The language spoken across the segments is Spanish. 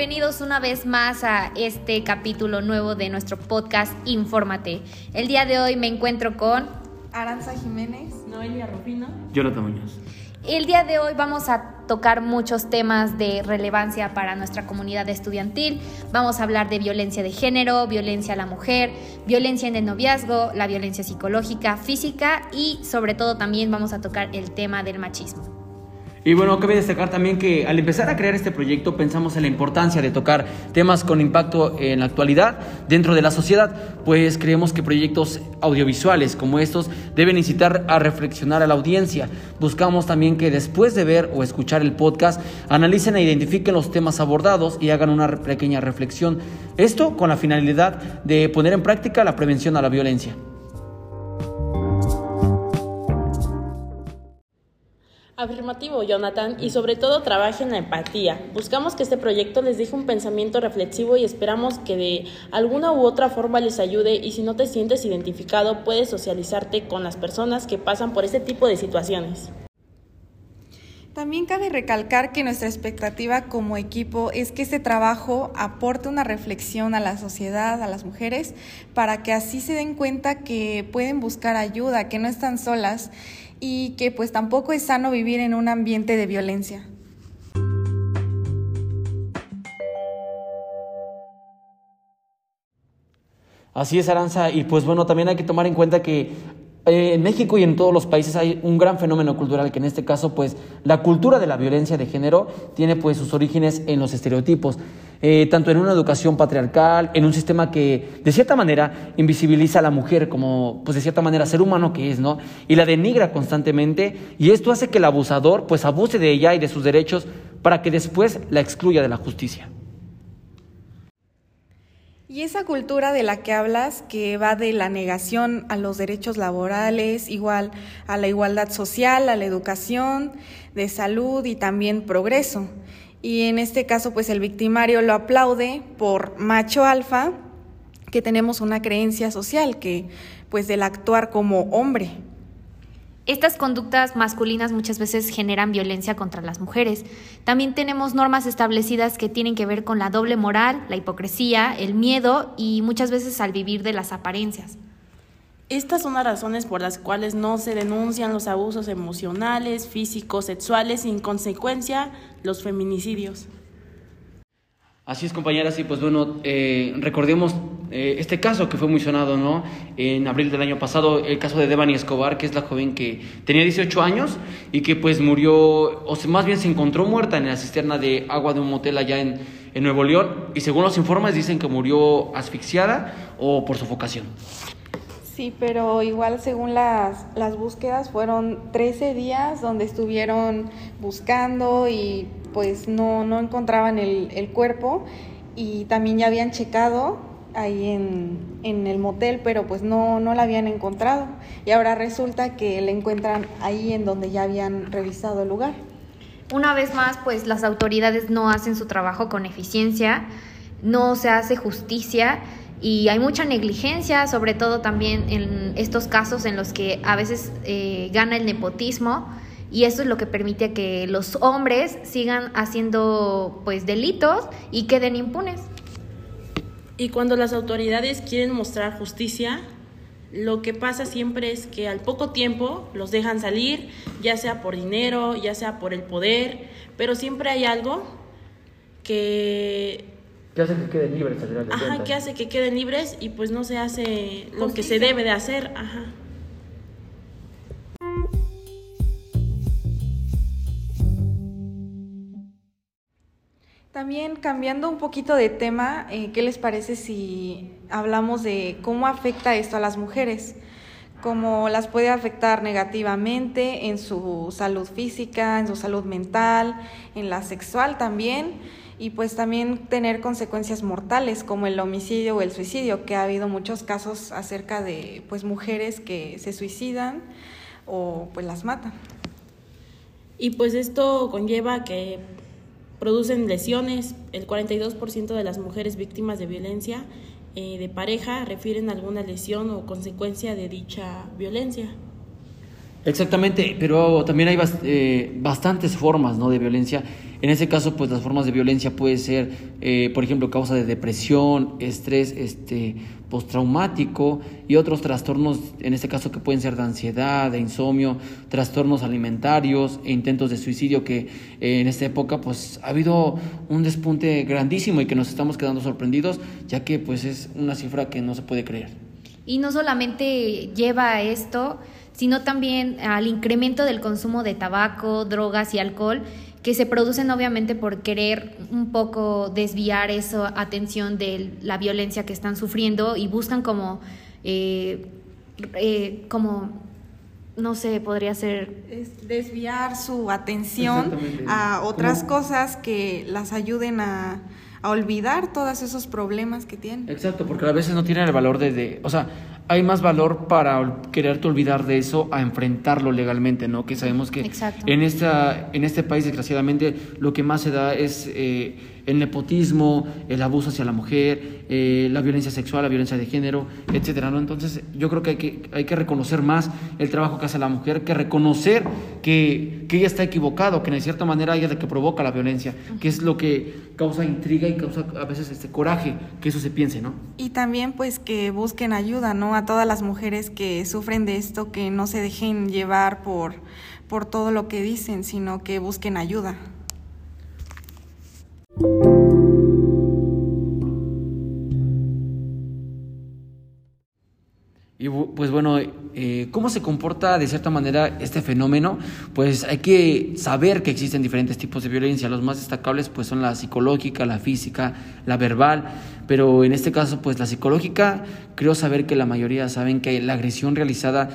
Bienvenidos una vez más a este capítulo nuevo de nuestro podcast Infórmate. El día de hoy me encuentro con Aranza Jiménez, Noelia Rufino, Jonathan Muñoz. El día de hoy vamos a tocar muchos temas de relevancia para nuestra comunidad estudiantil. Vamos a hablar de violencia de género, violencia a la mujer, violencia en el noviazgo, la violencia psicológica, física y sobre todo también vamos a tocar el tema del machismo. Y bueno, cabe destacar también que al empezar a crear este proyecto pensamos en la importancia de tocar temas con impacto en la actualidad dentro de la sociedad, pues creemos que proyectos audiovisuales como estos deben incitar a reflexionar a la audiencia. Buscamos también que después de ver o escuchar el podcast analicen e identifiquen los temas abordados y hagan una pequeña reflexión. Esto con la finalidad de poner en práctica la prevención a la violencia. Afirmativo, Jonathan, y sobre todo trabaje en la empatía. Buscamos que este proyecto les deje un pensamiento reflexivo y esperamos que de alguna u otra forma les ayude y si no te sientes identificado puedes socializarte con las personas que pasan por este tipo de situaciones. También cabe recalcar que nuestra expectativa como equipo es que este trabajo aporte una reflexión a la sociedad, a las mujeres, para que así se den cuenta que pueden buscar ayuda, que no están solas y que pues tampoco es sano vivir en un ambiente de violencia. Así es, Aranza, y pues bueno, también hay que tomar en cuenta que eh, en México y en todos los países hay un gran fenómeno cultural que en este caso pues la cultura de la violencia de género tiene pues sus orígenes en los estereotipos, eh, tanto en una educación patriarcal, en un sistema que de cierta manera invisibiliza a la mujer como pues de cierta manera ser humano que es, ¿no? Y la denigra constantemente y esto hace que el abusador pues abuse de ella y de sus derechos para que después la excluya de la justicia. Y esa cultura de la que hablas, que va de la negación a los derechos laborales, igual a la igualdad social, a la educación, de salud y también progreso. Y en este caso, pues el victimario lo aplaude por macho alfa, que tenemos una creencia social que, pues del actuar como hombre. Estas conductas masculinas muchas veces generan violencia contra las mujeres. También tenemos normas establecidas que tienen que ver con la doble moral, la hipocresía, el miedo y muchas veces al vivir de las apariencias. Estas son las razones por las cuales no se denuncian los abusos emocionales, físicos, sexuales y en consecuencia los feminicidios. Así es, compañeras, y pues bueno, eh, recordemos eh, este caso que fue muy ¿no? En abril del año pasado, el caso de Devani Escobar, que es la joven que tenía 18 años y que pues murió, o más bien se encontró muerta en la cisterna de agua de un motel allá en, en Nuevo León, y según los informes dicen que murió asfixiada o por sofocación. Sí, pero igual según las, las búsquedas fueron 13 días donde estuvieron buscando y pues no, no encontraban el, el cuerpo y también ya habían checado ahí en, en, el motel, pero pues no, no la habían encontrado. Y ahora resulta que la encuentran ahí en donde ya habían revisado el lugar. Una vez más, pues las autoridades no hacen su trabajo con eficiencia, no se hace justicia y hay mucha negligencia, sobre todo también en estos casos en los que a veces eh, gana el nepotismo y eso es lo que permite que los hombres sigan haciendo pues delitos y queden impunes. Y cuando las autoridades quieren mostrar justicia, lo que pasa siempre es que al poco tiempo los dejan salir, ya sea por dinero, ya sea por el poder, pero siempre hay algo que que hace que queden libres al Ajá, cuentas. que hace que queden libres y pues no se hace lo Justicia. que se debe de hacer. Ajá. También cambiando un poquito de tema, eh, ¿qué les parece si hablamos de cómo afecta esto a las mujeres? Cómo las puede afectar negativamente en su salud física, en su salud mental, en la sexual también, y pues también tener consecuencias mortales como el homicidio o el suicidio, que ha habido muchos casos acerca de pues mujeres que se suicidan o pues las matan. Y pues esto conlleva que producen lesiones. El 42% de las mujeres víctimas de violencia eh, de pareja refieren a alguna lesión o consecuencia de dicha violencia. Exactamente, pero también hay bast eh, bastantes formas ¿no? de violencia. En ese caso, pues las formas de violencia puede ser, eh, por ejemplo, causa de depresión, estrés este, postraumático y otros trastornos, en este caso que pueden ser de ansiedad, de insomnio, trastornos alimentarios e intentos de suicidio que eh, en esta época pues ha habido un despunte grandísimo y que nos estamos quedando sorprendidos, ya que pues es una cifra que no se puede creer. Y no solamente lleva a esto, sino también al incremento del consumo de tabaco, drogas y alcohol que se producen obviamente por querer un poco desviar esa atención de la violencia que están sufriendo y buscan como, eh, eh, como no sé, podría ser... desviar su atención a otras cosas que las ayuden a, a olvidar todos esos problemas que tienen. Exacto, porque a veces no tienen el valor de, de, o sea, hay más valor para quererte olvidar de eso a enfrentarlo legalmente, ¿no? Que sabemos que en esta en este país desgraciadamente lo que más se da es eh, el nepotismo, el abuso hacia la mujer, eh, la violencia sexual, la violencia de género, etcétera, ¿no? Entonces, yo creo que hay, que hay que reconocer más el trabajo que hace la mujer, que reconocer que, que ella está equivocado, que en cierta manera ella es la que provoca la violencia, que es lo que causa intriga y causa a veces este coraje que eso se piense, ¿no? Y también pues que busquen ayuda, ¿no? A todas las mujeres que sufren de esto, que no se dejen llevar por por todo lo que dicen, sino que busquen ayuda. Pues bueno, eh, ¿cómo se comporta de cierta manera este fenómeno? Pues hay que saber que existen diferentes tipos de violencia. Los más destacables pues son la psicológica, la física, la verbal. Pero en este caso pues la psicológica, creo saber que la mayoría saben que la agresión realizada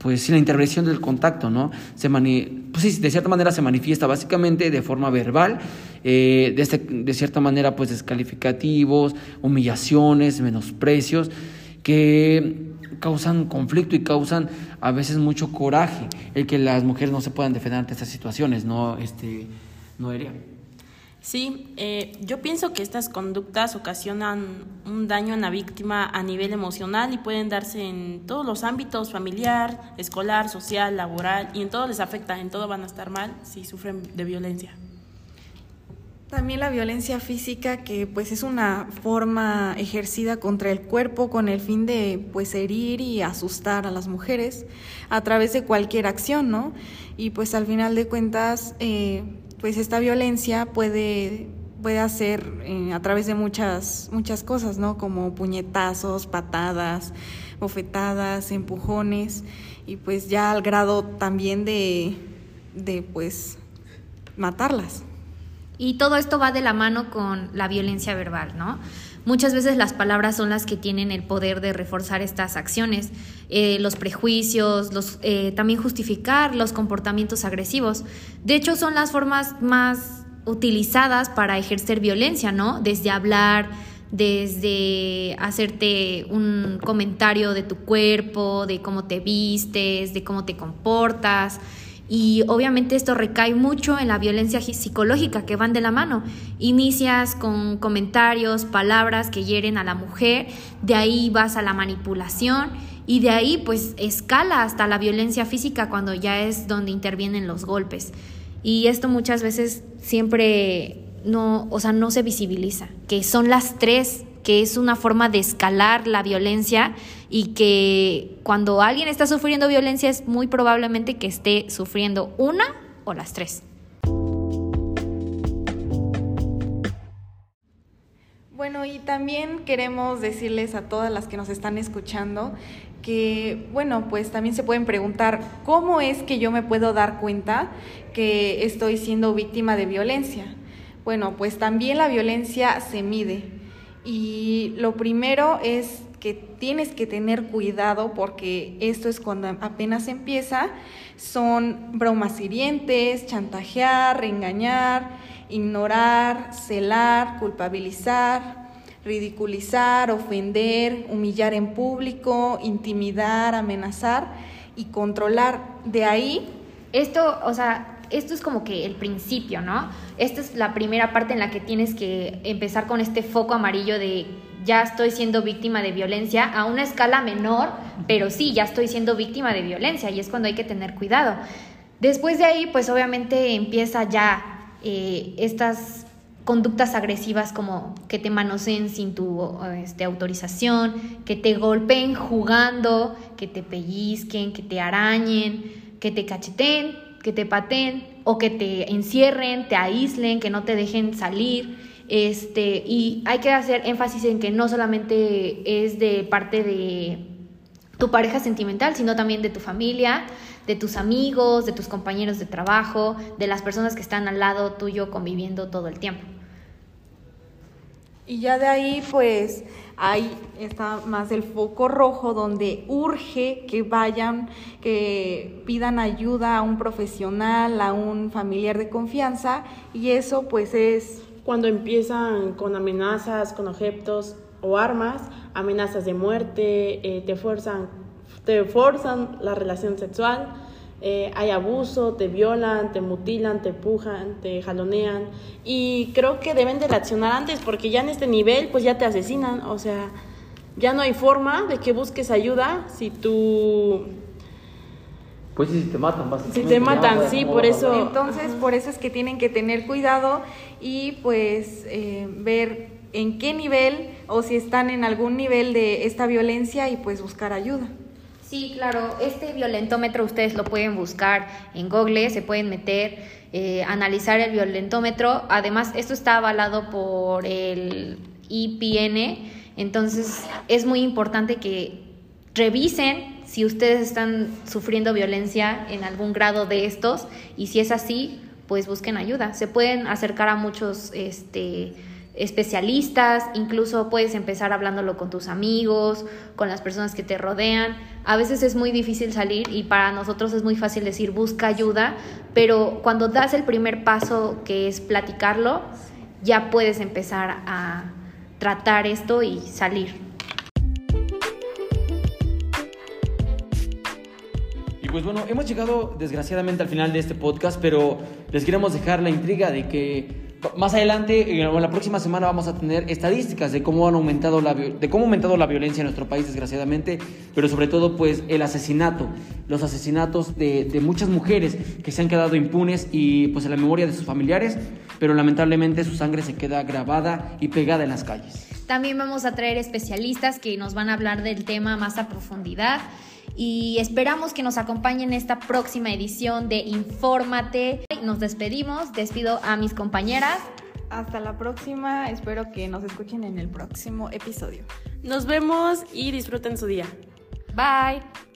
pues sin la intervención del contacto, ¿no? Se pues sí, de cierta manera se manifiesta básicamente de forma verbal, eh, de, este, de cierta manera pues descalificativos, humillaciones, menosprecios, que causan conflicto y causan a veces mucho coraje el que las mujeres no se puedan defender ante estas situaciones, ¿no, este, no? Sí, eh, yo pienso que estas conductas ocasionan un daño en la víctima a nivel emocional y pueden darse en todos los ámbitos, familiar, escolar, social, laboral, y en todo les afecta, en todo van a estar mal si sufren de violencia. También la violencia física, que pues es una forma ejercida contra el cuerpo con el fin de pues herir y asustar a las mujeres a través de cualquier acción, ¿no? Y pues al final de cuentas, eh, pues esta violencia puede, puede hacer eh, a través de muchas, muchas cosas, ¿no? Como puñetazos, patadas, bofetadas, empujones, y pues ya al grado también de, de pues matarlas. Y todo esto va de la mano con la violencia verbal, ¿no? Muchas veces las palabras son las que tienen el poder de reforzar estas acciones, eh, los prejuicios, los, eh, también justificar los comportamientos agresivos. De hecho, son las formas más utilizadas para ejercer violencia, ¿no? Desde hablar, desde hacerte un comentario de tu cuerpo, de cómo te vistes, de cómo te comportas. Y obviamente esto recae mucho en la violencia psicológica que van de la mano. Inicias con comentarios, palabras que hieren a la mujer, de ahí vas a la manipulación y de ahí pues escala hasta la violencia física cuando ya es donde intervienen los golpes. Y esto muchas veces siempre no, o sea, no se visibiliza, que son las tres que es una forma de escalar la violencia y que cuando alguien está sufriendo violencia es muy probablemente que esté sufriendo una o las tres. Bueno, y también queremos decirles a todas las que nos están escuchando que, bueno, pues también se pueden preguntar, ¿cómo es que yo me puedo dar cuenta que estoy siendo víctima de violencia? Bueno, pues también la violencia se mide. Y lo primero es que tienes que tener cuidado porque esto es cuando apenas empieza, son bromas hirientes, chantajear, reengañar, ignorar, celar, culpabilizar, ridiculizar, ofender, humillar en público, intimidar, amenazar y controlar. De ahí... Esto, o sea, esto es como que el principio, ¿no? Esta es la primera parte en la que tienes que empezar con este foco amarillo de ya estoy siendo víctima de violencia a una escala menor, pero sí, ya estoy siendo víctima de violencia y es cuando hay que tener cuidado. Después de ahí, pues obviamente empieza ya eh, estas conductas agresivas como que te manoseen sin tu este, autorización, que te golpeen jugando, que te pellizquen, que te arañen, que te cacheten, que te pateen o que te encierren, te aíslen, que no te dejen salir. Este, y hay que hacer énfasis en que no solamente es de parte de tu pareja sentimental, sino también de tu familia, de tus amigos, de tus compañeros de trabajo, de las personas que están al lado tuyo conviviendo todo el tiempo. Y ya de ahí, pues, ahí está más el foco rojo donde urge que vayan, que pidan ayuda a un profesional, a un familiar de confianza, y eso pues es... Cuando empiezan con amenazas, con objetos o armas, amenazas de muerte, eh, te, fuerzan, te forzan la relación sexual, eh, hay abuso, te violan, te mutilan, te empujan, te jalonean. Y creo que deben de reaccionar antes porque ya en este nivel pues ya te asesinan, o sea, ya no hay forma de que busques ayuda si tú... Pues si te matan, Si te matan, sí, por eso... Entonces, por eso es que tienen que tener cuidado y pues eh, ver en qué nivel o si están en algún nivel de esta violencia y pues buscar ayuda. Sí, claro, este violentómetro ustedes lo pueden buscar en Google, se pueden meter, eh, analizar el violentómetro. Además, esto está avalado por el IPN, entonces es muy importante que revisen si ustedes están sufriendo violencia en algún grado de estos y si es así, pues busquen ayuda. Se pueden acercar a muchos este, especialistas, incluso puedes empezar hablándolo con tus amigos, con las personas que te rodean. A veces es muy difícil salir y para nosotros es muy fácil decir busca ayuda, pero cuando das el primer paso que es platicarlo, ya puedes empezar a tratar esto y salir. Pues bueno, hemos llegado desgraciadamente al final de este podcast, pero les queremos dejar la intriga de que más adelante, en la próxima semana vamos a tener estadísticas de cómo han aumentado la de cómo ha aumentado la violencia en nuestro país, desgraciadamente, pero sobre todo, pues, el asesinato, los asesinatos de, de muchas mujeres que se han quedado impunes y, pues, en la memoria de sus familiares, pero lamentablemente su sangre se queda grabada y pegada en las calles. También vamos a traer especialistas que nos van a hablar del tema más a profundidad y esperamos que nos acompañen en esta próxima edición de Infórmate. Nos despedimos, despido a mis compañeras. Hasta la próxima, espero que nos escuchen en el próximo episodio. Nos vemos y disfruten su día. Bye.